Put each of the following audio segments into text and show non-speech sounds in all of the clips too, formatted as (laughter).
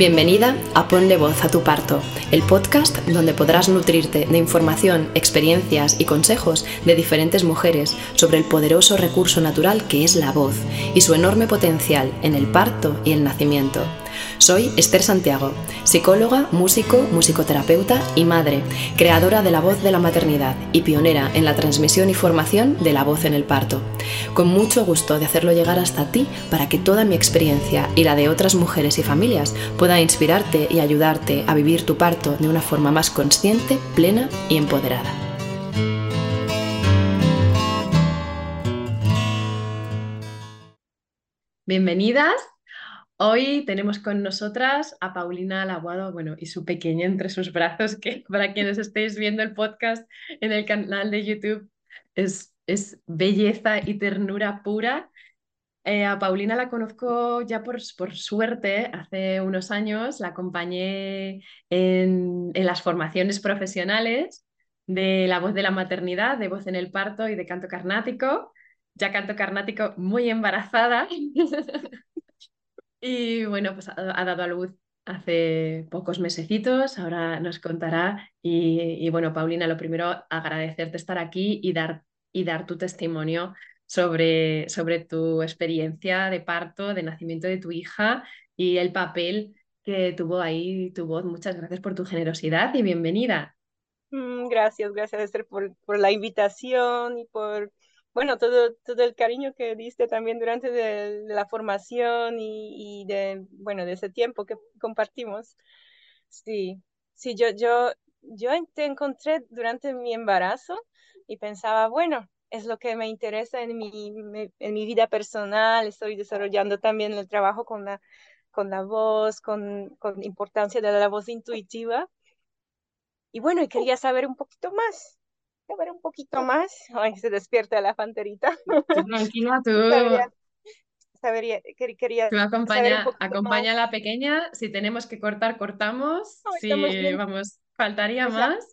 Bienvenida a Ponle Voz a tu Parto, el podcast donde podrás nutrirte de información, experiencias y consejos de diferentes mujeres sobre el poderoso recurso natural que es la voz y su enorme potencial en el parto y el nacimiento. Soy Esther Santiago, psicóloga, músico, musicoterapeuta y madre, creadora de la voz de la maternidad y pionera en la transmisión y formación de la voz en el parto. Con mucho gusto de hacerlo llegar hasta ti para que toda mi experiencia y la de otras mujeres y familias pueda inspirarte y ayudarte a vivir tu parto de una forma más consciente, plena y empoderada. Bienvenidas Hoy tenemos con nosotras a Paulina Laguado, bueno, y su pequeña entre sus brazos, que (laughs) para quienes estéis viendo el podcast en el canal de YouTube es, belleza y ternura pura. Eh, a Paulina la conozco ya por, por, suerte, hace unos años la acompañé en las formaciones profesionales de la voz de la maternidad, de voz en el parto y de canto carnático. Ya canto carnático muy embarazada. (laughs) Y bueno, pues ha, dado a luz hace pocos mesecitos, ahora nos contará. Y, bueno, Paulina, lo primero, agradecerte estar aquí y dar, y dar tu testimonio sobre, sobre tu experiencia de parto, de nacimiento de tu hija y el papel que tuvo ahí tu voz. Muchas gracias por tu generosidad y bienvenida. Mm, gracias, gracias Esther por, por la invitación y por bueno, todo, todo el cariño que diste también durante de, la formación y, de, bueno, de ese tiempo que compartimos. Sí, sí, yo, yo, yo te encontré durante mi embarazo y pensaba, bueno, es lo que me interesa en mi, en mi vida personal, estoy desarrollando también el trabajo con la, con la voz, con, con importancia de la voz intuitiva. Y bueno, quería saber un poquito más ver un poquito más. (laughs) Ay, se despierta la fanterita. (laughs) Tranquila, tú. Sabería, quería, tú acompaña, acompaña a la pequeña. Si tenemos que cortar, cortamos. si vamos, faltaría más.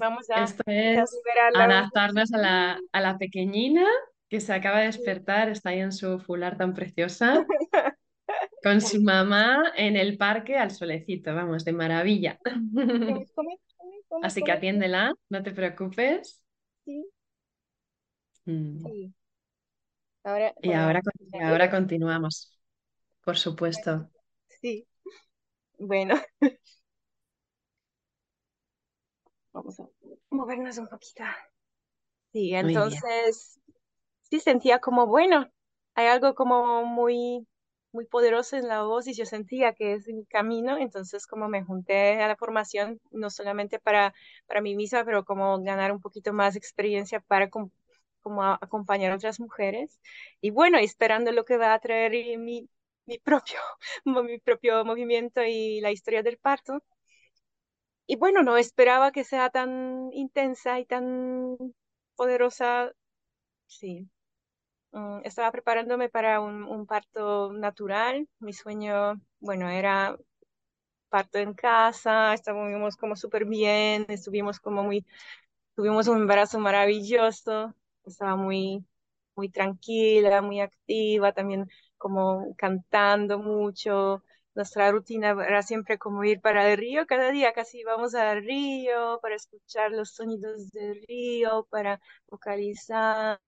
vamos a, esto es adaptarnos a la, (laughs) a la pequeñina que se acaba de despertar, está ahí en su fular tan preciosa, con su mamá en el parque al solecito, vamos, de maravilla. Así que atiéndela, no te preocupes. Sí. Mm. sí. Ahora, y ahora, ahora continuamos, por supuesto. Sí. Bueno. (laughs) Vamos a movernos un poquito. Sí, entonces sí sentía como, bueno, hay algo como muy muy poderoso en la voz y yo sentía que es mi camino, entonces como me junté a la formación, no solamente para, para mí misma, pero como ganar un poquito más experiencia para como acompañar a otras mujeres. Y bueno, esperando lo que va a traer mi, mi, propio, (laughs) mi propio movimiento y la historia del parto. Y bueno, no esperaba que sea tan intensa y tan poderosa. Sí, Mm, estaba preparándome para un, parto natural. Mi sueño, bueno, era parto en casa, estábamos como súper bien, estuvimos como muy, tuvimos un embarazo maravilloso, estaba muy, muy tranquila, muy activa, también como cantando mucho. Nuestra rutina era siempre como ir para el río, cada día casi íbamos al río para escuchar los sonidos del río, para vocalizar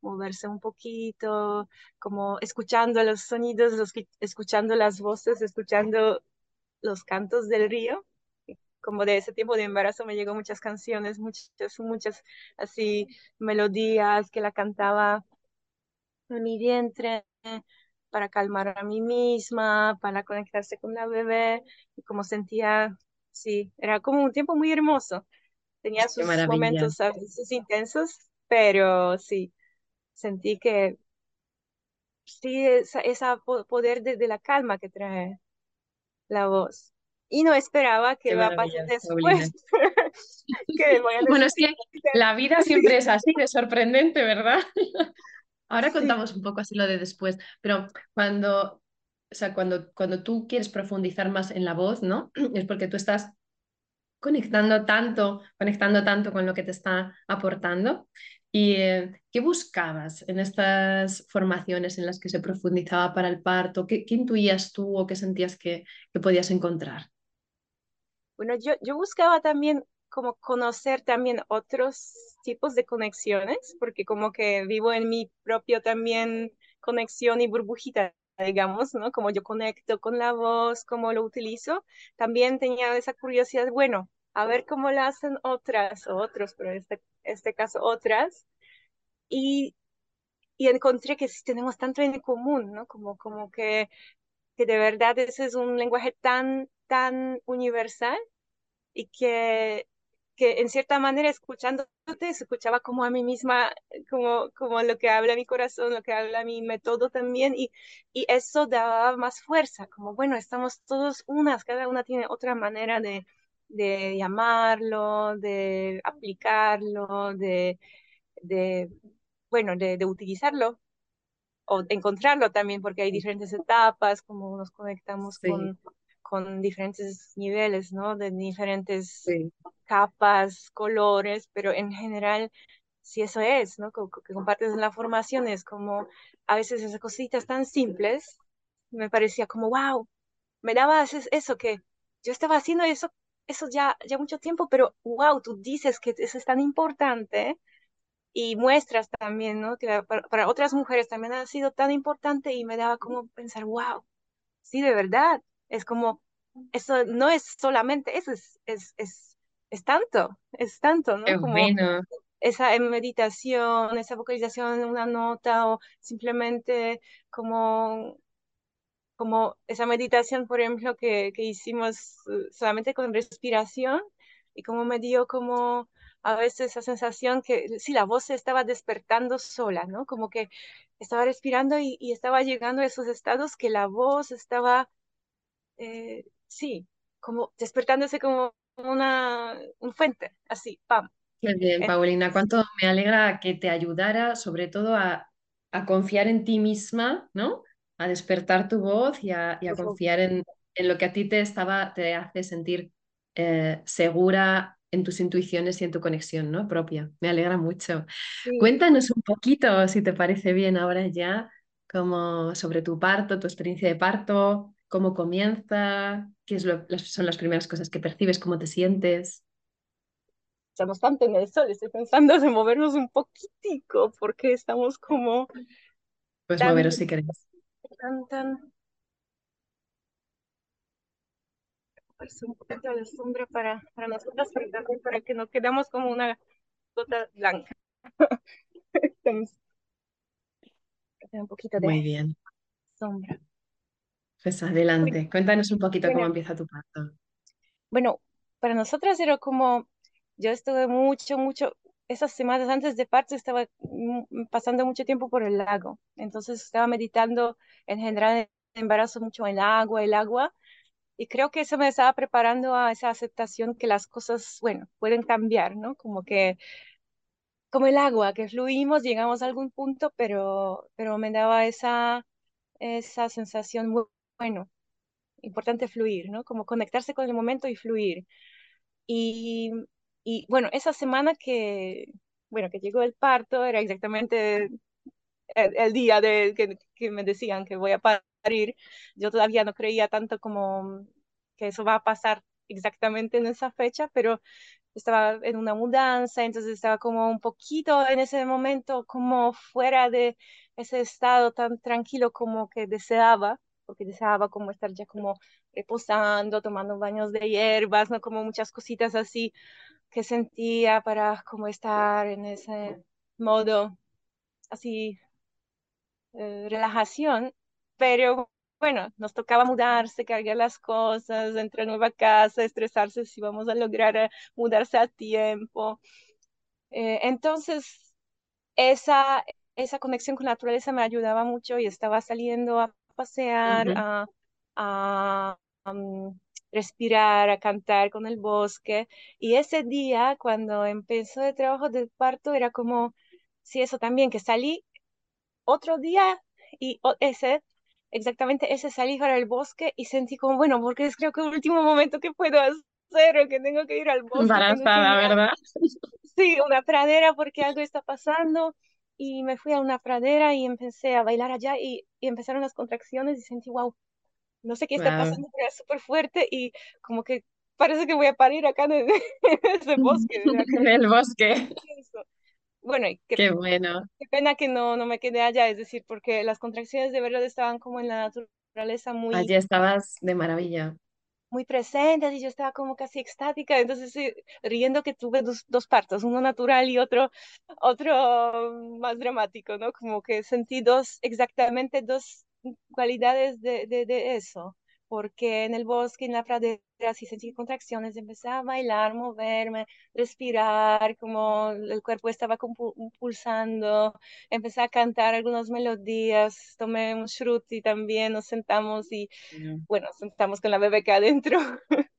moverse un poquito, como escuchando los sonidos, escuchando las voces, escuchando los cantos del río. Como de ese tiempo de embarazo me llegó muchas canciones, muchas, muchas así melodías que la cantaba en mi vientre para calmar a mí misma, para conectarse con la bebé, y como sentía, sí, era como un tiempo muy hermoso. Tenía sus momentos a veces intensos, pero sí, sentí que sí, esa, esa poder de, la calma que trae la voz. Y no esperaba que va a pasar después. (laughs) bueno, es que la vida siempre es así, de sorprendente, ¿verdad? (laughs) Ahora contamos un poco así lo de después, pero cuando, o sea, cuando, cuando tú quieres profundizar más en la voz, ¿no? (clears throat) Es porque tú estás conectando tanto, conectando tanto con lo que te está aportando ¿Y eh, qué buscabas en estas formaciones en las que se profundizaba para el parto? ¿Qué, intuías tú o qué sentías que, que podías encontrar? Bueno, yo, yo buscaba también como conocer también otros tipos de conexiones, porque como que vivo en mi propio también conexión y burbujita, digamos, ¿no? Como yo conecto con la voz, cómo lo utilizo, también tenía esa curiosidad, bueno, a ver cómo lo hacen otras o otros, pero en este, este caso otras, y, y encontré que sí tenemos tanto en común, ¿no? Como, como que, que de verdad ese es un lenguaje tan, tan universal y que que en cierta manera escuchándote escuchaba como a mí misma, como, como lo que habla mi corazón, lo que habla mi método también, y, y eso daba más fuerza, como bueno, estamos todos unas, cada una tiene otra manera de, de llamarlo, de aplicarlo, de, de bueno, de, de utilizarlo o encontrarlo también, porque hay diferentes etapas, como nos conectamos con, con diferentes niveles, ¿no? De diferentes capas, colores, pero en general, si eso es, ¿no? Que, compartes en la formación, es como a veces esas cositas tan simples, me parecía como, wow, me daba eso que yo estaba haciendo eso, eso ya, ya mucho tiempo, pero wow, tú dices que eso es tan importante y muestras también, ¿no? Que para, para otras mujeres también ha sido tan importante y me daba como pensar, wow, sí, de verdad, es como, eso no es solamente, eso es, es, es, es tanto, es tanto, ¿no? como esa meditación, esa vocalización en una nota o simplemente como, como esa meditación, por ejemplo, que, que hicimos eh, solamente con respiración y como me dio como a veces esa sensación que sí, la voz se estaba despertando sola, ¿no? Como que estaba respirando y, y estaba llegando a esos estados que la voz estaba eh, sí, como despertándose como una un fuente, así, pam. Qué bien, Paulina, cuánto me alegra que te ayudara sobre todo a, confiar en ti misma, ¿no? A despertar tu voz y a, confiar en, lo que a ti te estaba, te hace sentir eh, segura en tus intuiciones y en tu conexión, ¿no? Propia. Me alegra mucho. Cuéntanos un poquito, si te parece bien ahora ya, como sobre tu parto, tu experiencia de parto, cómo comienza, qué es lo, son las primeras cosas que percibes, cómo te sientes. Estamos tanto en el sol, estoy pensando de movernos un poquitico porque estamos como... Pues moveros si queréis. Tan, tan... Pues un poquito de sombra para, para nosotras, para que no quedamos como una gota blanca. (laughs) un poquito de Muy bien. sombra. Pues adelante, cuéntanos un poquito cómo empieza tu parto. Bueno, para nosotras era como, yo estuve mucho, mucho, esas semanas antes de parto estaba pasando mucho tiempo por el lago, entonces estaba meditando en general en embarazo mucho en el agua, el agua, y creo que eso me estaba preparando a esa aceptación que las cosas, bueno, pueden cambiar, ¿no? Como que, como el agua, que fluimos, llegamos a algún punto, pero, pero me daba esa, esa sensación muy bueno, importante fluir, ¿no? Como conectarse con el momento y fluir. Y, y bueno, esa semana que, bueno, que llegó el parto era exactamente el, día de que, que, me decían que voy a parir. Yo todavía no creía tanto como que eso va a pasar exactamente en esa fecha, pero estaba en una mudanza, entonces estaba como un poquito en ese momento como fuera de ese estado tan tranquilo como que deseaba porque deseaba como estar ya como reposando, tomando baños de hierbas, ¿no? Como muchas cositas así que sentía para como estar en ese modo así eh, relajación, pero bueno, nos tocaba mudarse, cargar las cosas, entrar a nueva casa, estresarse si vamos a lograr eh, mudarse a tiempo. Eh, entonces, esa, esa conexión con la naturaleza me ayudaba mucho y estaba saliendo a pasear, a, mm, respirar, a cantar con el bosque. Y ese día, cuando empezó el trabajo del parto, era como, sí, eso también, que salí otro día y ese, exactamente ese salí para el bosque y sentí como, bueno, porque es creo que el último momento que puedo cero, que tengo que ir al bosque. Embarazada, ¿verdad? (laughs) Sí, una pradera porque algo está pasando. Y me fui a una pradera y empecé a bailar allá y, y empezaron las contracciones y sentí, wow, no sé qué está pasando, pero es súper fuerte y como que parece que voy a parir acá en, ese (laughs) (laughs) bosque. en el bosque. (laughs) Bueno, y qué, bueno. Qué pena que no, no me quedé allá, es decir, porque las contracciones de verdad estaban como en la naturaleza muy... Allí estabas de maravilla. Muy presentes y yo estaba como casi extática, entonces riendo que tuve dos, dos partos, uno natural y otro, otro más dramático, ¿no? Como que sentí dos, exactamente dos cualidades de, de, de eso porque en el bosque, en la pradera, sí sentí contracciones, empecé a bailar, moverme, respirar, como el cuerpo estaba pulsando, empecé a cantar algunas melodías, tomé un shruti también, nos sentamos y, bueno, sentamos con la bebé acá adentro. (laughs)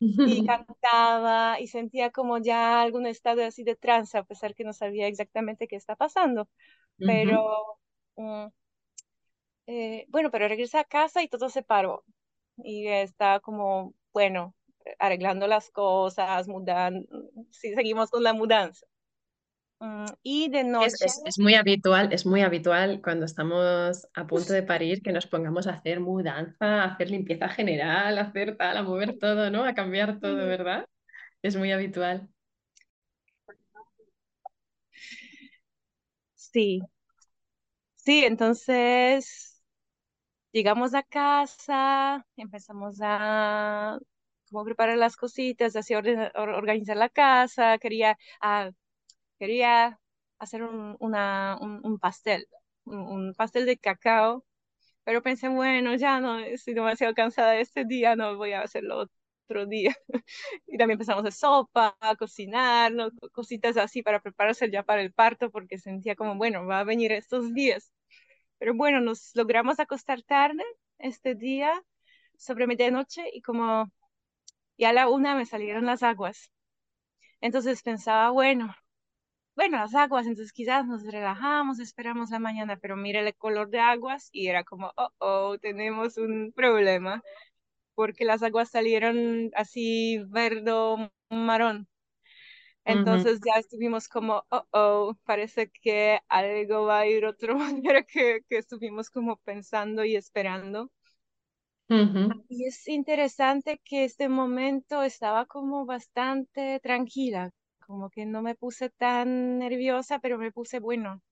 y (laughs) cantaba y sentía como ya algún estado así de trance, a pesar que no sabía exactamente qué está pasando. Pero mm, eh, bueno, pero regresé a casa y todo se paró. Y está como, bueno, arreglando las cosas, mudando, sí, seguimos con la mudanza. Mm, y de noche. Es, muy habitual, es muy habitual cuando estamos a punto de parir que nos pongamos a hacer mudanza, a hacer limpieza general, a hacer tal, a mover todo, ¿no? A cambiar todo, ¿verdad? Es muy habitual. Sí. Sí, entonces llegamos a casa, empezamos a como preparar las cositas, así organizar la casa, quería, ah, quería hacer un, un, pastel, un, pastel de cacao, pero pensé, bueno, ya no, estoy demasiado cansada este día, no voy a hacerlo otro día. (laughs) y también empezamos a sopa, a cocinar, cositas así para prepararse ya para el parto, porque sentía como, bueno, va a venir estos días. Pero bueno, nos logramos acostar tarde este día, sobre medianoche, y como ya a la una me salieron las aguas. Entonces pensaba, bueno, bueno, las aguas, entonces quizás nos relajamos, esperamos la mañana, pero mire el color de aguas y era como, oh, oh, tenemos un problema, porque las aguas salieron así verde marrón. Entonces ya estuvimos como, oh, oh, parece que algo va a ir otra (laughs) manera que, que estuvimos como pensando y esperando. Y es interesante que este momento estaba como bastante tranquila, como que no me puse tan nerviosa, pero me puse, bueno,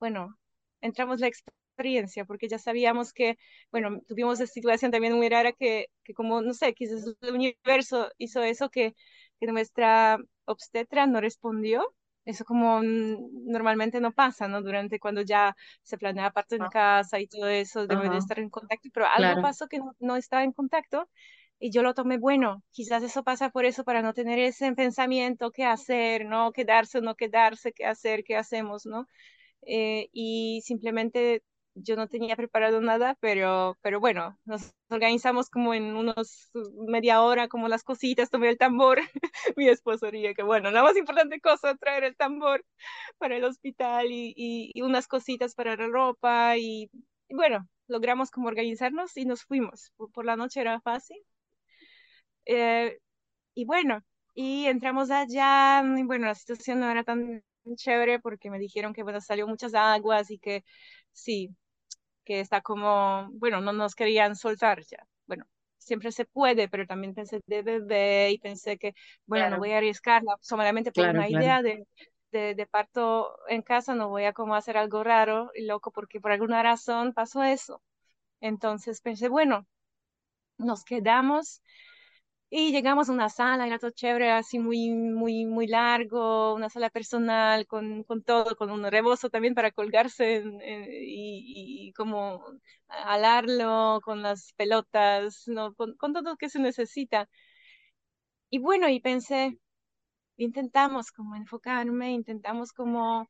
bueno, entramos la experiencia, porque ya sabíamos que, bueno, tuvimos esta situación también muy rara que, que como, no sé, quizás el universo hizo eso que, que nuestra obstetra no respondió. Eso como normalmente no pasa, ¿no? Durante cuando ya se planea parte en ah. casa y todo eso, debe de estar en contacto, pero algo pasó que no, no estaba en contacto y yo lo tomé bueno. Quizás eso pasa por eso, para no tener ese pensamiento, qué hacer, ¿no? Quedarse o no quedarse, qué hacer, qué hacemos, ¿no? Eh, y simplemente yo no tenía preparado nada, pero, pero bueno, nos organizamos como en unos media hora, como las cositas, tomé el tambor, (laughs) mi esposo ría que bueno, la más importante cosa, traer el tambor para el hospital y, y, unas cositas para la ropa y, bueno, logramos como organizarnos y nos fuimos. Por, la noche era fácil. Eh, y bueno, y entramos allá, y bueno, la situación no era tan chévere porque me dijeron que bueno, salió muchas aguas y que sí, que está como, bueno, no nos querían soltar ya. Bueno, siempre se puede, pero también pensé de bebé y pensé que, bueno, no voy a arriesgarla solamente por una idea de, de, de, parto en casa, no voy a como hacer algo raro y loco porque por alguna razón pasó eso. Entonces pensé, bueno, nos quedamos y llegamos a una sala, era todo chévere, así muy, muy, muy largo, una sala personal con, con todo, con un rebozo también para colgarse y, como alarlo con las pelotas, ¿no? con, con todo lo que se necesita. Y bueno, y pensé, intentamos como enfocarme, intentamos como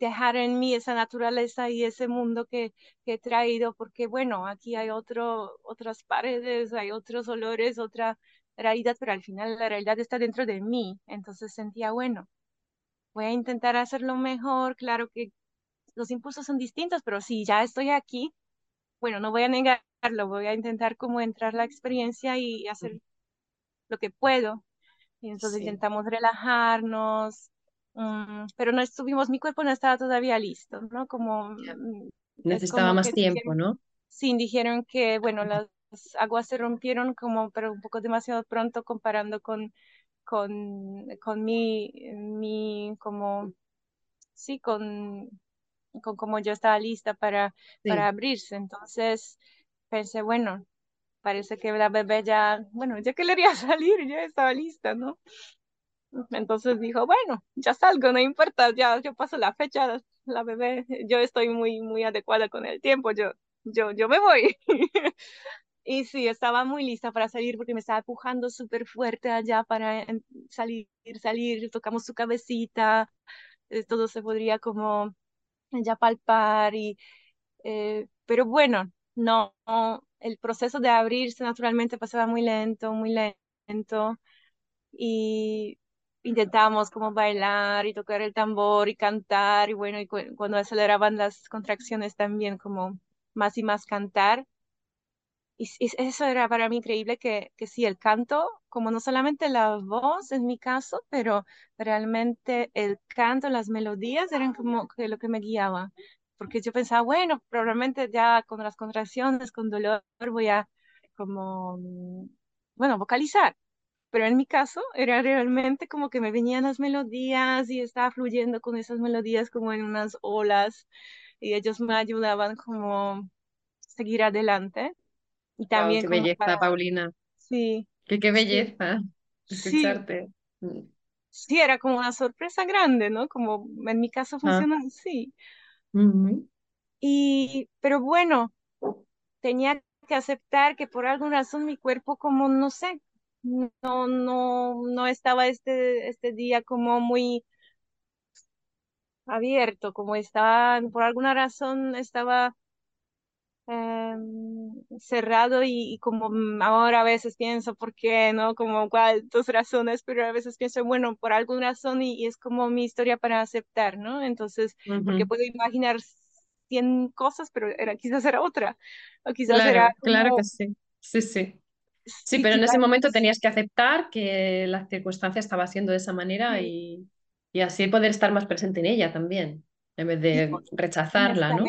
dejar en mí esa naturaleza y ese mundo que, que he traído, porque bueno, aquí hay otro, otras paredes, hay otros olores, otra realidad, pero al final la realidad está dentro de mí. Entonces sentía, bueno, voy a intentar hacerlo mejor. Claro que los impulsos son distintos, pero si ya estoy aquí, bueno, no voy a negarlo, voy a intentar como entrar la experiencia y hacer lo que puedo. Y entonces intentamos relajarnos, mm, pero no estuvimos, mi cuerpo no estaba todavía listo, ¿no? Como... Mm, Necesitaba más tiempo, ¿no? Sí, dijeron que, bueno, las aguas se rompieron como, pero un poco demasiado pronto comparando con, con, con mi, mi, como, sí, con, con como yo estaba lista para, para abrirse. Entonces pensé, bueno, parece que la bebé ya, bueno, ya que le haría (laughs) salir, ya estaba lista, ¿no? Entonces dijo, bueno, ya salgo, no importa, ya yo paso la fecha, la bebé, yo estoy muy, muy adecuada con el tiempo, yo, yo, yo me voy. (laughs) y sí, estaba muy lista para salir porque me estaba empujando súper fuerte allá para salir, salir, tocamos su cabecita, eh, todo se podría como ya palpar y, eh, pero bueno, no, el proceso de abrirse naturalmente pasaba muy lento, muy lento y intentamos como bailar y tocar el tambor y cantar y bueno, y cuando aceleraban las contracciones también como más y más cantar. Y, eso era para mí increíble que, que sí, el canto, como no solamente la voz en mi caso, pero realmente el canto, las melodías eran como que lo que me guiaba. Porque yo pensaba, bueno, probablemente ya con las contracciones, con dolor, voy a como, bueno, vocalizar pero en mi caso era realmente como que me venían las melodías y estaba fluyendo con esas melodías como en unas olas y ellos me ayudaban como seguir adelante. Y también qué belleza, Paulina. Sí. Qué, qué belleza escucharte. Mm. Sí. era como una sorpresa grande, ¿no? Como en mi caso ah. funciona así. Y, pero bueno, tenía que aceptar que por alguna razón mi cuerpo como, no sé, no, no, no estaba este, este día como muy abierto, como estaba, por alguna razón estaba em, cerrado y, como ahora a veces pienso, ¿por qué? ¿No? Como cuántas razones, pero a veces pienso, bueno, por alguna razón y, es como mi historia para aceptar, ¿no? Entonces, porque puedo imaginar cien cosas, pero era, quizás era otra, o quizás claro, era Claro que sí, sí, sí. Sí, pero en ese momento tenías que aceptar que la circunstancia estaba siendo de esa manera y, y, así poder estar más presente en ella también, en vez de rechazarla, ¿no?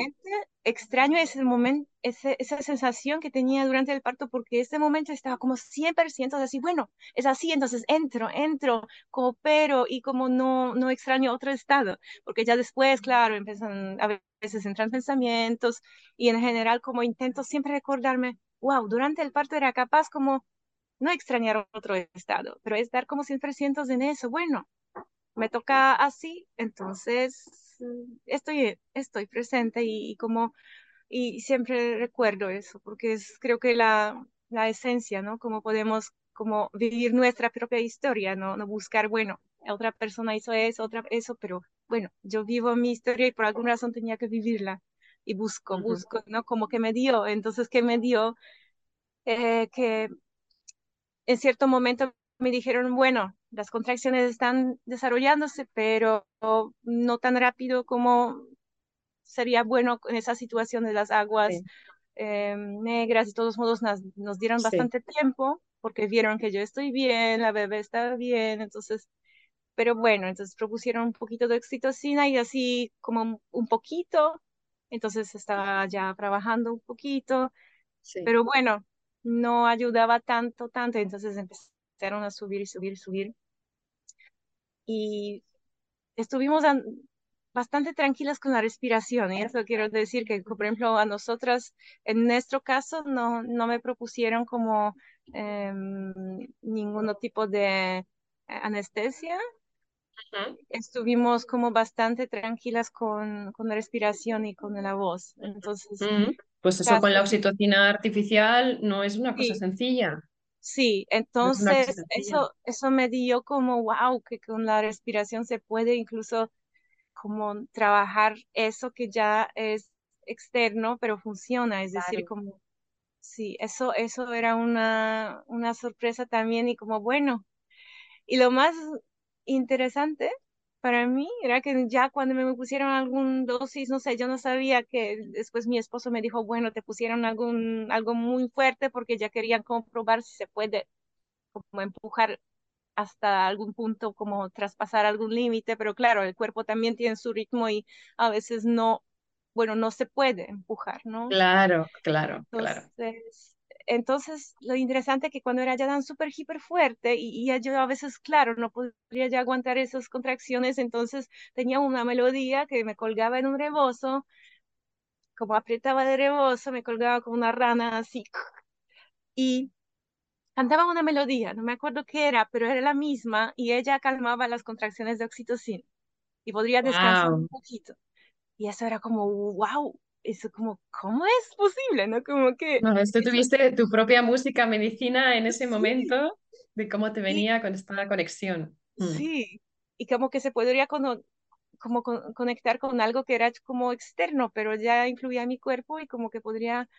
Extraño ese momento, ese, esa sensación que tenía durante el parto, porque ese momento estaba como 100% así, bueno, es así, entonces entro, entro, coopero y como no, no extraño otro estado, porque ya después, claro, empiezan a veces entran pensamientos y en general como intento siempre recordarme, wow, durante el parto era capaz como no extrañar otro estado, pero estar como siempre sientos en eso. Bueno, me toca así, entonces estoy, estoy presente y, como, y siempre recuerdo eso, porque es creo que la, la esencia, ¿no? Como podemos como vivir nuestra propia historia, ¿no? No buscar, bueno, otra persona hizo eso, otra eso, pero bueno, yo vivo mi historia y por alguna razón tenía que vivirla y busco, busco, ¿no? Como que me dio, entonces, ¿qué me dio? Eh, que en cierto momento me dijeron, bueno, las contracciones están desarrollándose, pero no tan rápido como sería bueno en esa situación de las aguas eh, negras. De todos modos, nos, dieron bastante tiempo porque vieron que yo estoy bien, la bebé está bien, entonces pero bueno, entonces propusieron un poquito de oxitocina y así como un poquito, entonces estaba ya trabajando un poquito, pero bueno, no ayudaba tanto, tanto, entonces empezaron a subir y subir y subir. Y estuvimos bastante tranquilas con la respiración, y eso quiero decir que, por ejemplo, a nosotras, en nuestro caso, no, no me propusieron como em, ningún tipo de anestesia, estuvimos como bastante tranquilas con, con, la respiración y con la voz. Entonces, pues eso con la oxitocina artificial no es una cosa sencilla. Sí, entonces eso, eso me dio como, wow, que con la respiración se puede incluso como trabajar eso que ya es externo, pero funciona, es decir, como, sí, eso, eso era una, una sorpresa también y como, bueno, y lo más interesante para mí era que ya cuando me pusieron algún dosis, no sé, yo no sabía que después mi esposo me dijo, bueno, te pusieron algún, algo muy fuerte porque ya querían comprobar si se puede como empujar hasta algún punto, como traspasar algún límite, pero claro, el cuerpo también tiene su ritmo y a veces no, bueno, no se puede empujar, ¿no? Claro, claro, claro. Entonces, lo interesante es que cuando era ya tan súper, hiper fuerte y, y, yo a veces, claro, no podría ya aguantar esas contracciones, entonces tenía una melodía que me colgaba en un rebozo, como apretaba de rebozo, me colgaba como una rana así, y cantaba una melodía, no me acuerdo qué era, pero era la misma y ella calmaba las contracciones de oxitocina y podría descansar un poquito. Y eso era como, wow, eso como, ¿cómo es posible? ¿No? Como que... No, esto tuviste tu propia música, medicina en ese momento, de cómo te venía con esta conexión. Mm. Sí, y como que se podría como, como conectar con algo que era como externo, pero ya influía en mi cuerpo y como que podría...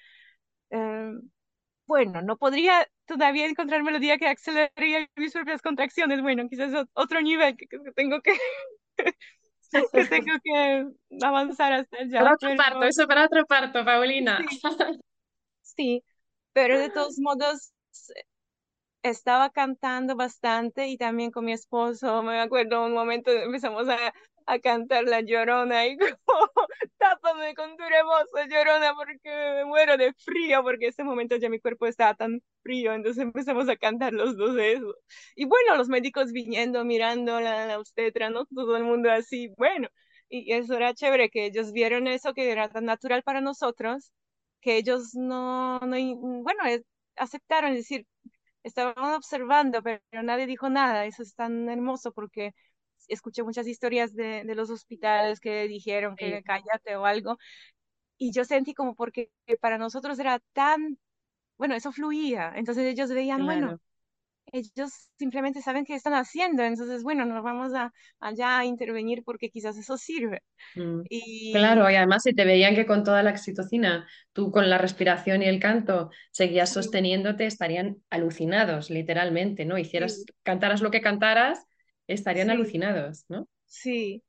Eh, bueno, no podría todavía encontrar melodía que aceleraría mis propias contracciones. Bueno, quizás otro nivel que, tengo que, que tengo que avanzar hasta allá. Para otro parto, eso para otro parto, Paulina. sí, (laughs) pero de todos modos estaba cantando bastante y también con mi esposo, me acuerdo un momento empezamos a, a cantar la llorona y como, (laughs) tápame con tu rebozo, llorona, porque me muero de frío, porque en ese momento ya mi cuerpo estaba tan frío, entonces empezamos a cantar los dos eso. Y bueno, los médicos viniendo, mirando la, la obstetra, ¿no? Todo el mundo así, bueno, y eso era chévere, que ellos vieron eso que era tan natural para nosotros, que ellos no, no bueno, aceptaron, decir, estaban observando, pero nadie dijo nada, eso es tan hermoso porque escuché muchas historias de, de los hospitales que dijeron que cállate o algo, y yo sentí como porque para nosotros era tan, bueno, eso fluía, entonces ellos veían, bueno, ellos simplemente saben qué están haciendo, entonces, bueno, nos vamos a, allá a intervenir porque quizás eso sirve. Mm. Y... Claro, y además si te veían que con toda la oxitocina, tú con la respiración y el canto seguías sosteniéndote, estarían alucinados, literalmente, ¿no? Hicieras, cantaras lo que cantaras, estarían alucinados, ¿no? Sí,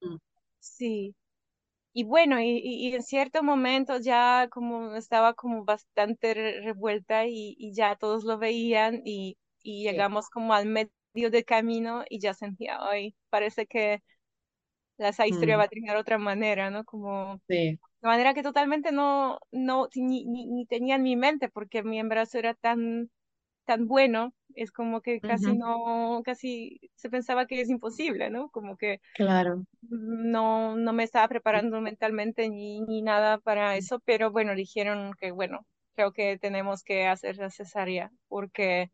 mm. sí. Y bueno, y, y, en cierto momento ya como estaba como bastante revuelta y, y ya todos lo veían y, y llegamos como al medio del camino y ya sentía, hoy parece que la, historia mm. va a terminar de otra manera, ¿no? Como de manera que totalmente no, no ni, ni, ni, tenía en mi mente porque mi embarazo era tan tan bueno, es como que casi no, casi se pensaba que es imposible, ¿no? Como que claro. no, no me estaba preparando mentalmente ni, ni nada para eso, pero bueno, dijeron que bueno, creo que tenemos que hacer la cesárea porque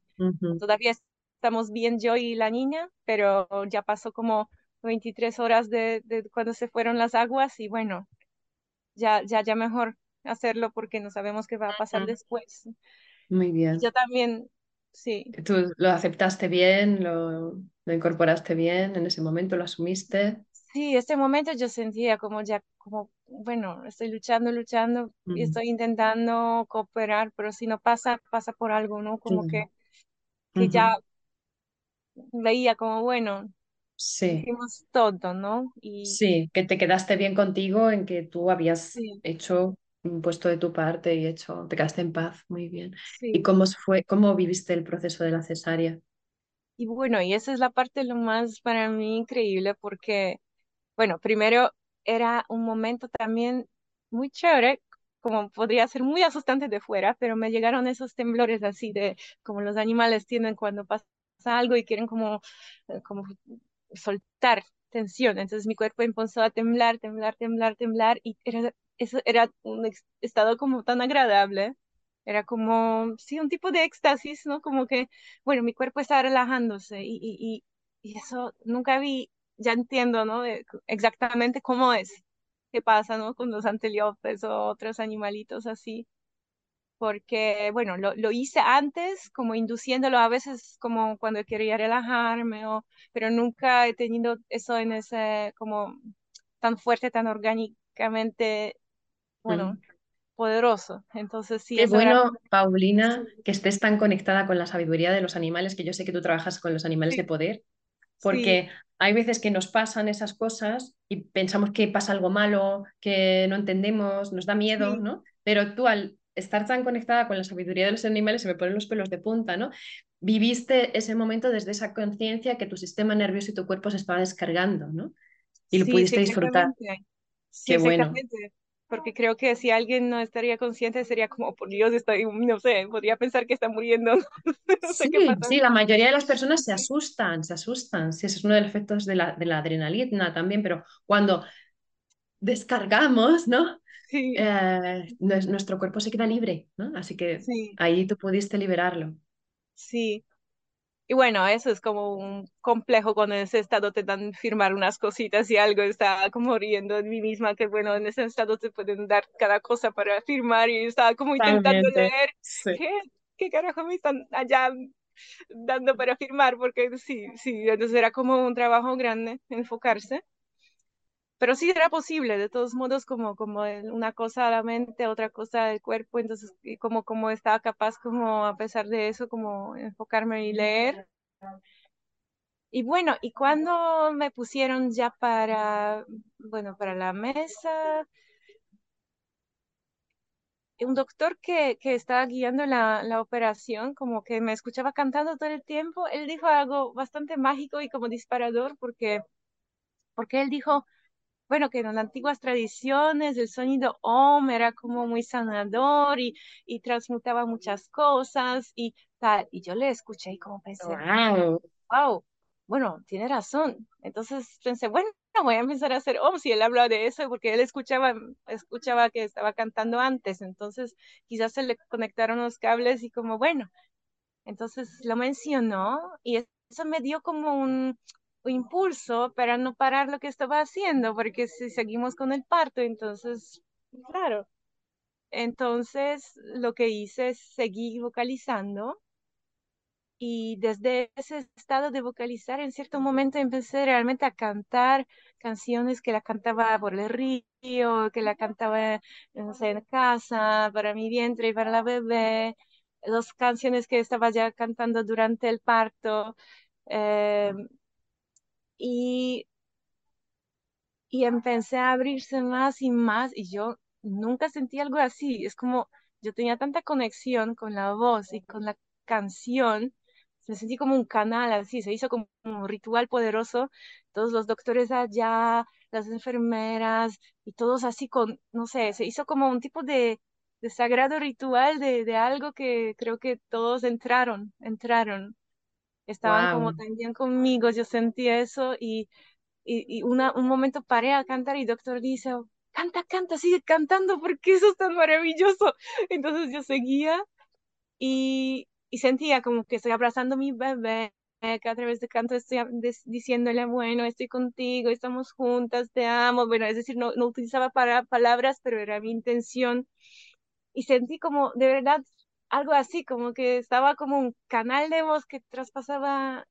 todavía estamos bien yo y la niña, pero ya pasó como 23 horas de, de cuando se fueron las aguas y bueno, ya, ya, ya mejor hacerlo porque no sabemos qué va a pasar después. Muy bien. Yo también Sí. ¿Tú lo aceptaste bien? Lo, ¿Lo, incorporaste bien en ese momento? ¿Lo asumiste? Sí, este momento yo sentía como ya, como, bueno, estoy luchando, luchando y estoy intentando cooperar, pero si no pasa, pasa por algo, ¿no? Como que, que ya veía como, bueno, sí. hicimos todo, ¿no? Y... Sí, que te quedaste bien contigo en que tú habías hecho puesto de tu parte y hecho, te quedaste en paz, muy bien. ¿Y cómo fue, cómo viviste el proceso de la cesárea? Y bueno, y esa es la parte lo más para mí increíble porque, bueno, primero era un momento también muy chévere, como podría ser muy asustante de fuera, pero me llegaron esos temblores así de como los animales tienen cuando pasa algo y quieren como, eh, como soltar Entonces mi cuerpo empezó a temblar, temblar, temblar, temblar y era eso era un estado como tan agradable. Era como, sí, un tipo de éxtasis, ¿no? Como que, bueno, mi cuerpo estaba relajándose y, y, y eso nunca vi, ya entiendo, ¿no? exactamente cómo es, qué pasa, ¿no? Con los antelopes o otros animalitos así. Porque, bueno, lo, lo hice antes, como induciéndolo a veces como cuando quería relajarme, o, pero nunca he tenido eso en ese, como tan fuerte, tan orgánicamente bueno, mm. poderoso. Entonces sí. Qué bueno, Paulina, que estés tan conectada con la sabiduría de los animales, que yo sé que tú trabajas con los animales de poder, porque hay veces que nos pasan esas cosas y pensamos que pasa algo malo, que no entendemos, nos da miedo, ¿no? Pero tú al estar tan conectada con la sabiduría de los animales se me ponen los pelos de punta, ¿no? Viviste ese momento desde esa conciencia que tu sistema nervioso y tu cuerpo se estaba descargando, ¿no? Y lo pudiste disfrutar. Sí, Qué bueno porque creo que si alguien no estaría consciente sería como, por Dios, estoy, no sé, podría pensar que está muriendo. (laughs) sí, sí, la mayoría de las personas se asustan, se asustan, sí, ese es uno de los efectos de la, de la adrenalina también, pero cuando descargamos, ¿no? Sí. Eh, nuestro cuerpo se queda libre, ¿no? Así que ahí tú pudiste liberarlo. Sí, y bueno, eso es como un complejo cuando en ese estado te dan firmar unas cositas y algo está como riendo de mí misma, que bueno, en ese estado te pueden dar cada cosa para firmar y estaba como intentando leer ¿qué, qué carajo me están allá dando para firmar, porque sí, sí, entonces era como un trabajo grande enfocarse pero sí era posible, de todos modos, como, como una cosa a la mente, otra cosa del cuerpo, entonces como, como estaba capaz, como a pesar de eso, como enfocarme y leer. Y bueno, y cuando me pusieron ya para, bueno, para la mesa, un doctor que, que estaba guiando la, la operación, como que me escuchaba cantando todo el tiempo, él dijo algo bastante mágico y como disparador, porque, porque él dijo, bueno, que en las antiguas tradiciones el sonido OM era como muy sanador y, y transmutaba muchas cosas y tal. Y yo le escuché y como pensé, wow, wow, bueno, tiene razón. Entonces pensé, bueno, voy a empezar a hacer OM si él habla de eso, porque él escuchaba, escuchaba que estaba cantando antes. Entonces quizás se le conectaron los cables y como, bueno, entonces lo mencionó y eso me dio como un, impulso para no parar lo que estaba haciendo, porque si seguimos con el parto, entonces, claro. Entonces, lo que hice es seguir vocalizando y desde ese estado de vocalizar, en cierto momento empecé realmente a cantar canciones que la cantaba por el río, que la cantaba, en casa, para mi vientre y para la bebé, las canciones que estaba ya cantando durante el parto. Eh, y, y empecé a abrirse más y más y yo nunca sentí algo así. Es como yo tenía tanta conexión con la voz y con la canción, me sentí como un canal así, se hizo como un ritual poderoso. Todos los doctores allá, las enfermeras y todos así con, no sé, se hizo como un tipo de, de sagrado ritual de, de algo que creo que todos entraron, entraron estaban como también conmigo, yo sentí eso y, y, una, un momento paré a cantar y el doctor dice, canta, canta, sigue cantando porque eso es tan maravilloso. Entonces yo seguía y, y sentía como que estoy abrazando a mi bebé, que a través de canto estoy diciéndole, bueno, estoy contigo, estamos juntas, te amo. Bueno, es decir, no, no utilizaba para, palabras, pero era mi intención. Y sentí como de verdad algo así, como que estaba como un canal de voz que traspasaba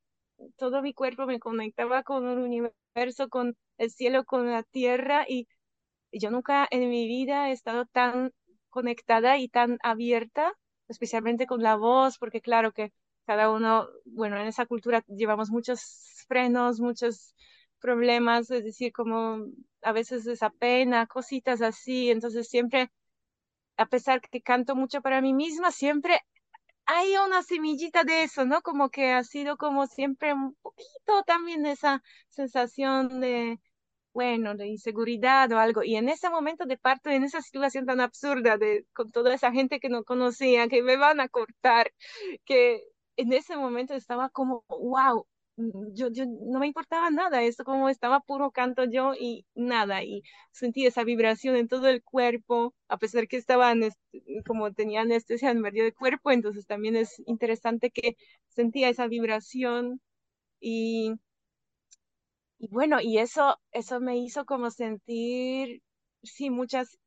todo mi cuerpo, me conectaba con el universo, con el cielo, con la tierra y, yo nunca en mi vida he estado tan conectada y tan abierta, especialmente con la voz, porque claro que cada uno, bueno, en esa cultura llevamos muchos frenos, muchos problemas, es decir, como a veces esa pena, cositas así, entonces siempre a pesar que canto mucho para mí misma, siempre hay una semillita de eso, ¿no? Como que ha sido como siempre un poquito también esa sensación de, bueno, de inseguridad o algo. Y en ese momento de parto, en esa situación tan absurda de con toda esa gente que no conocía, que me van a cortar, que en ese momento estaba como, wow, yo, yo no me importaba nada, esto como estaba puro canto yo y nada, y sentí esa vibración en todo el cuerpo, a pesar que estaba como tenía anestesia en medio del cuerpo, entonces también es interesante que sentía esa vibración y, y bueno, y eso, eso me hizo como sentir, sí, muchas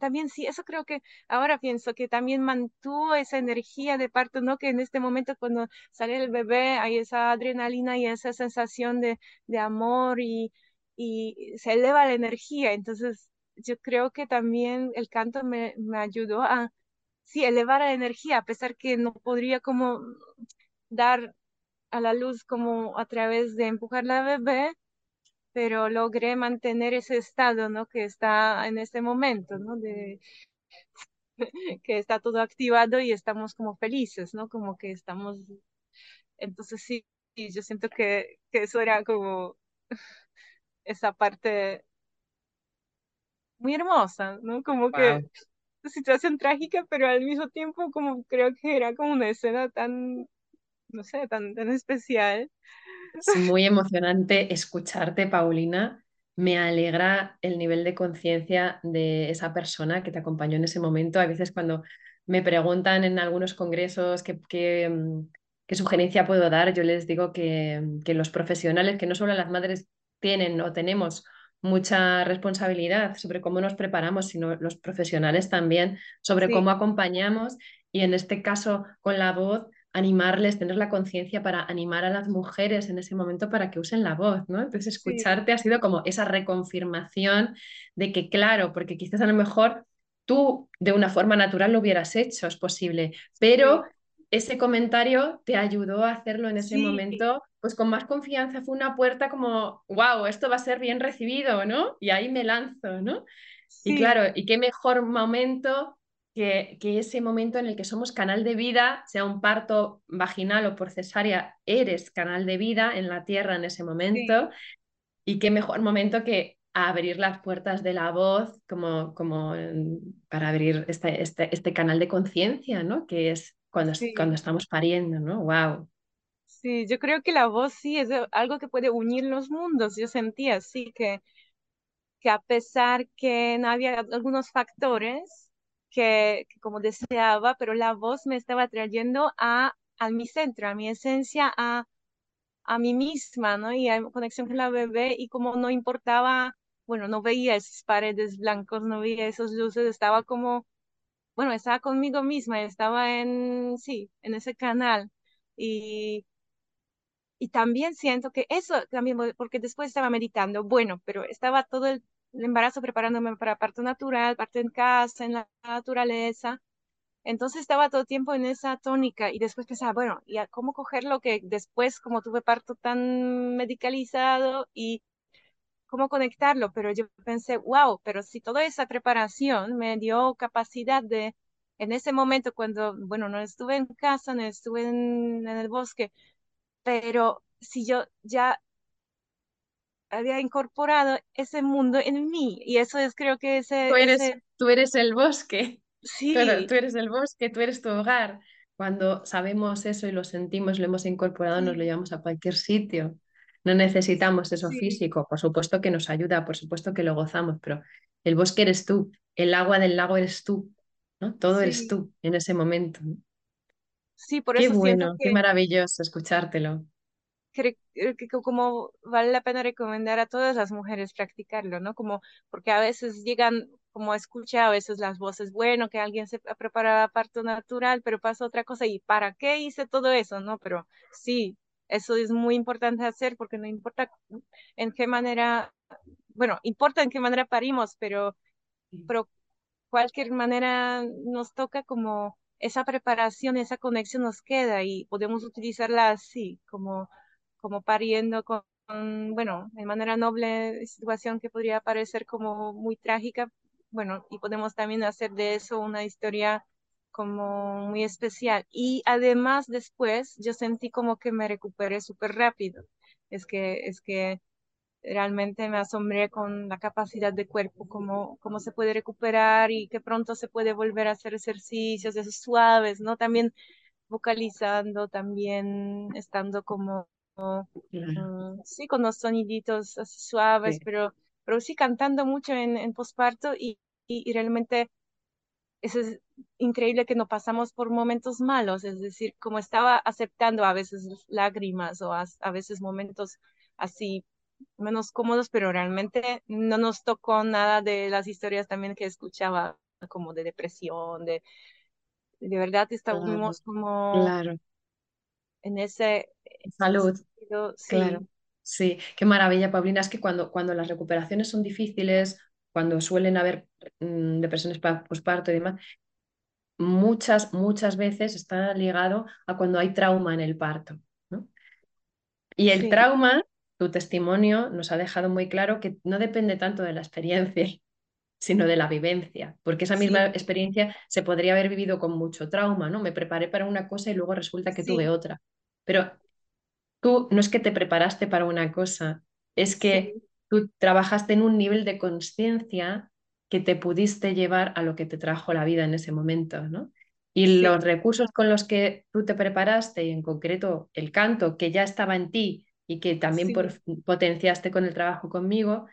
también sí, eso creo que ahora pienso que también mantuvo esa energía de parto, ¿no? Que en este momento cuando sale el bebé hay esa adrenalina y esa sensación de, de amor y, y se eleva la energía. Entonces, yo creo que también el canto me, me ayudó a, sí, elevar la energía, a pesar que no podría como dar a la luz como a través de empujar la bebé, pero logré mantener ese estado, ¿no? Que está en este momento, ¿no? De, (laughs) que está todo activado y estamos como felices, ¿no? Como que estamos, entonces sí, yo siento que, que eso era como (laughs) esa parte muy hermosa, ¿no? Como que situación trágica, pero al mismo tiempo como creo que era como una escena tan, no sé, tan, tan especial. Es muy emocionante escucharte, Paulina. Me alegra el nivel de conciencia de esa persona que te acompañó en ese momento. A veces cuando me preguntan en algunos congresos qué, qué, mm, qué sugerencia puedo dar, yo les digo que, que los profesionales, que no solo las madres tienen o tenemos mucha responsabilidad sobre cómo nos preparamos, sino los profesionales también, sobre cómo acompañamos y en este caso con la voz animarles, tener la conciencia para animar a las mujeres en ese momento para que usen la voz, ¿no? Entonces escucharte ha sido como esa reconfirmación de que claro, porque quizás a lo mejor tú de una forma natural lo hubieras hecho, es posible, pero ese comentario te ayudó a hacerlo en ese momento, pues con más confianza, fue una puerta como, wow, esto va a ser bien recibido, ¿no? Y ahí me lanzo, ¿no? Y claro, y qué mejor momento que, que, ese momento en el que somos canal de vida, sea un parto vaginal o por cesárea, eres canal de vida en la tierra en ese momento. Y qué mejor momento que abrir las puertas de la voz como, como para abrir este, este, este canal de conciencia, ¿no? Que es cuando, cuando estamos pariendo, ¿no? ¡Wow! Sí, yo creo que la voz sí es algo que puede unir los mundos. Yo sentía así que, que a pesar que no había algunos factores que, como deseaba, pero la voz me estaba trayendo a, a mi centro, a mi esencia, a, a mí misma, ¿no? Y a conexión con la bebé y como no importaba, bueno, no veía esas paredes blancos, no veía esas luces, estaba como bueno, estaba conmigo misma, estaba en, sí, en ese canal. Y, y también siento que eso, también, porque después estaba meditando, bueno, pero estaba todo el, embarazo preparándome para parto natural, parto en casa, en la naturaleza. Entonces estaba todo el tiempo en esa tónica y después pensaba, bueno, ¿y cómo coger lo que después, como tuve parto tan medicalizado y cómo conectarlo, pero yo pensé, wow, pero si toda esa preparación me dio capacidad de, en ese momento cuando, bueno, no estuve en casa, no estuve en, el bosque, pero si yo ya había incorporado ese mundo en mí, y eso es creo que ese... Tú eres, Tú eres el bosque. (laughs) Sí. tú eres el bosque, tú eres tu hogar. Cuando sabemos eso y lo sentimos, lo hemos incorporado, nos lo llevamos a cualquier sitio. No necesitamos eso físico, por supuesto que nos ayuda, por supuesto que lo gozamos, pero el bosque eres tú, el agua del lago eres tú, ¿no? Todo eres tú en ese momento. Sí, por qué bueno, qué maravilloso escuchártelo. Creo que como vale la pena recomendar a todas las mujeres practicarlo, ¿no? Como porque a veces llegan como escucha a veces las voces, bueno, que alguien se prepara parto natural, pero pasa otra cosa y ¿para qué hice todo eso? ¿No? Pero sí, eso es muy importante hacer porque no importa en qué manera, bueno, importa en qué manera parimos, pero, pero cualquier manera nos toca como esa preparación, esa conexión nos queda y podemos utilizarla así, como, como pariendo con, bueno, de manera noble, situación que podría parecer como muy trágica, bueno, y podemos también hacer de eso una historia como muy especial. Y además después yo sentí como que me recuperé súper rápido. Es que, es que realmente me asombré con la capacidad de cuerpo, cómo, cómo se puede recuperar y que pronto se puede volver a hacer ejercicios esos suaves, ¿no? También vocalizando, también estando como, mm, sí, con los soniditos así suaves, Pero, pero sí cantando mucho en, en posparto y, y, y realmente eso es increíble que no pasamos por momentos malos, es decir, como estaba aceptando a veces lágrimas o a, veces momentos así menos cómodos, pero realmente no nos tocó nada de las historias también que escuchaba, como de depresión, de, de verdad estábamos como claro. en ese... Salud. Sí. Claro. Sí, qué maravilla, Paulina. Es que cuando, cuando las recuperaciones son difíciles cuando suelen haber mm, depresiones posparto y demás, muchas, muchas veces está ligado a cuando hay trauma en el parto. Y el trauma, tu testimonio nos ha dejado muy claro que no depende tanto de la experiencia, (laughs) sino de la vivencia, porque esa misma experiencia se podría haber vivido con mucho trauma, ¿no? Me preparé para una cosa y luego resulta que tuve otra. Pero tú no es que te preparaste para una cosa, es que tú trabajaste en un nivel de conciencia que te pudiste llevar a lo que te trajo la vida en ese momento, ¿no? Y los recursos con los que tú te preparaste, y en concreto el canto, que ya estaba en ti y que también potenciaste con el trabajo conmigo,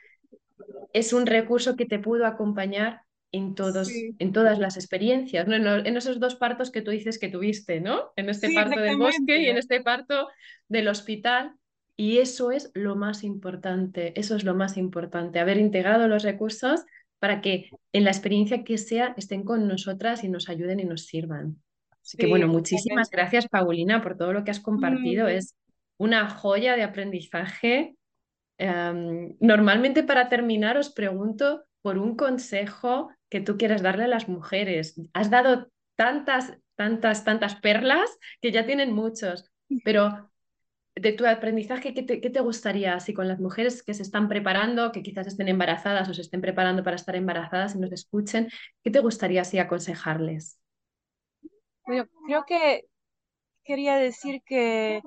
es un recurso que te pudo acompañar en, todos, en todas las experiencias, ¿no? en, esos dos partos que tú dices que tuviste, ¿no? En este parto del bosque y en este parto del hospital. Y eso es lo más importante, eso es lo más importante, haber integrado los recursos para que en la experiencia que sea estén con nosotras y nos ayuden y nos sirvan. Así que bueno, muchísimas gracias Paulina por todo lo que has compartido. Es una joya de aprendizaje. Em, normalmente para terminar os pregunto por un consejo que tú quieras darle a las mujeres. Has dado tantas, tantas, tantas perlas que ya tienen muchos, pero de tu aprendizaje, ¿qué te, gustaría así con las mujeres que se están preparando, que quizás estén embarazadas o se estén preparando para estar embarazadas y nos escuchen? ¿Qué te gustaría así aconsejarles? Bueno, creo que quería decir que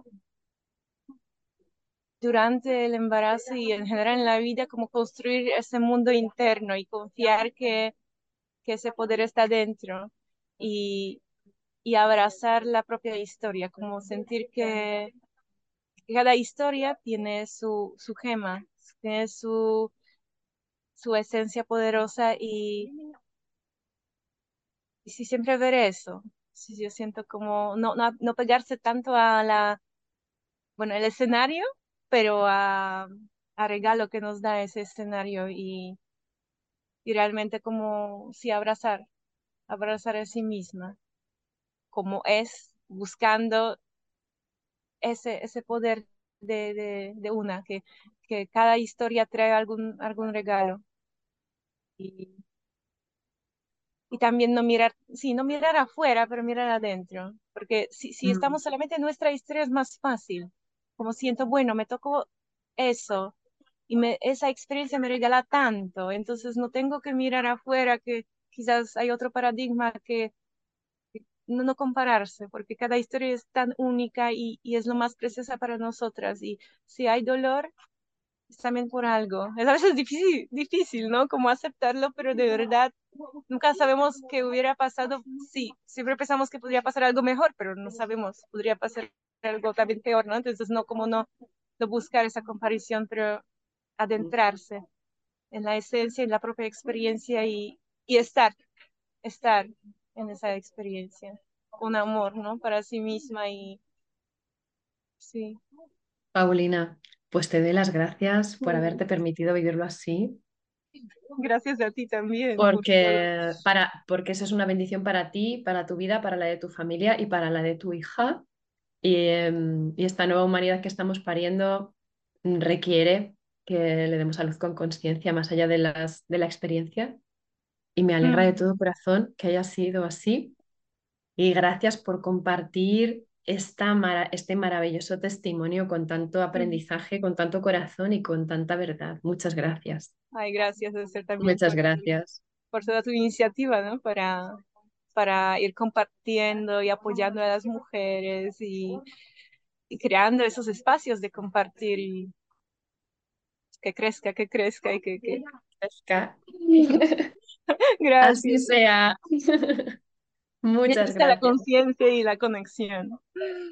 durante el embarazo y en general en la vida, como construir ese mundo interno y confiar que, que ese poder está dentro y, y abrazar la propia historia, como sentir que cada historia tiene su, su gema, tiene su, su esencia poderosa y, y si siempre ver eso, si yo siento como no, no, no pegarse tanto a la, bueno, el escenario, pero a, a regalo que nos da ese escenario y, y realmente como si abrazar, abrazar a sí misma, como es, buscando ese, ese poder de, de, una, que, que cada historia trae algún, algún regalo. Y, y también no mirar, sí, no mirar afuera, pero mirar adentro, porque si, si mm. estamos solamente en nuestra historia es más fácil, como siento, bueno, me tocó eso, y me, esa experiencia me regala tanto, entonces no tengo que mirar afuera, que quizás hay otro paradigma que no, no compararse, porque cada historia es tan única y, y, es lo más preciosa para nosotras. Y si hay dolor, es también por algo. Es a veces difícil, difícil, ¿no? Como aceptarlo, pero de verdad nunca sabemos qué hubiera pasado. Sí, siempre pensamos que podría pasar algo mejor, pero no sabemos, podría pasar algo también peor, ¿no? Entonces, no como no, no buscar esa comparación, pero adentrarse en la esencia, en la propia experiencia y, y estar, estar en esa experiencia, con amor, ¿no? Para sí misma y sí. Paulina, pues te doy las gracias por haberte permitido vivirlo así. Gracias a ti también. Porque, para, porque esa es una bendición para ti, para tu vida, para la de tu familia y para la de tu hija. Y, em, y esta nueva humanidad que estamos pariendo requiere que le demos a luz con conciencia más allá de, las, de la experiencia y me alegra de mm. todo corazón que haya sido así. Y gracias por compartir esta este maravilloso testimonio con tanto aprendizaje, con tanto corazón y con tanta verdad. Muchas gracias. Ay, gracias, también. Muchas gracias. Por toda tu iniciativa, ¿no? Para, para ir compartiendo y apoyando a las mujeres y, y creando esos espacios de compartir y que crezca, que crezca y que, que... crezca. (laughs) Gracias. Así sea. (laughs) Muchas gracias. la conciencia y la conexión.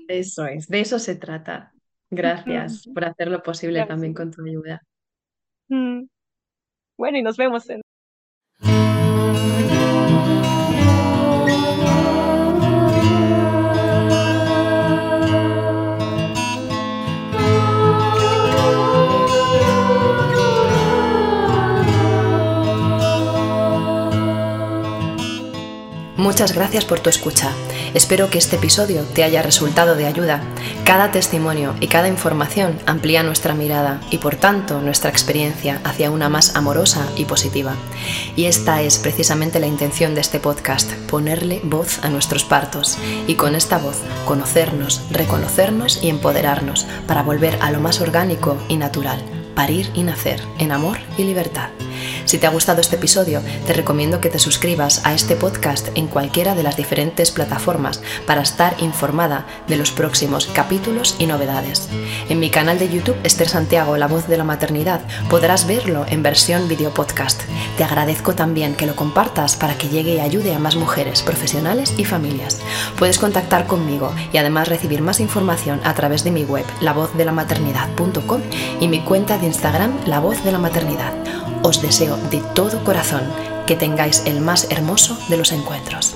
Eso es, de eso se trata. Gracias por hacerlo posible también con tu ayuda. Bueno, y nos vemos en Muchas gracias por tu escucha. Espero que este episodio te haya resultado de ayuda. Cada testimonio y cada información amplía nuestra mirada y por tanto nuestra experiencia hacia una más amorosa y positiva. Y esta es precisamente la intención de este podcast, ponerle voz a nuestros partos y con esta voz conocernos, reconocernos y empoderarnos para volver a lo más orgánico y natural, parir y nacer en amor y libertad. Si te ha gustado este episodio, te recomiendo que te suscribas a este podcast en cualquiera de las diferentes plataformas para estar informada de los próximos capítulos y novedades. En mi canal de YouTube, Esther Santiago, La Voz de la Maternidad, podrás verlo en versión video podcast. Te agradezco también que lo compartas para que llegue y ayude a más mujeres, profesionales y familias. Puedes contactar conmigo y además recibir más información a través de mi web, lavozdelamaternidad.com y mi cuenta de Instagram, La Voz de la Maternidad. Os deseo de todo corazón que tengáis el más hermoso de los encuentros.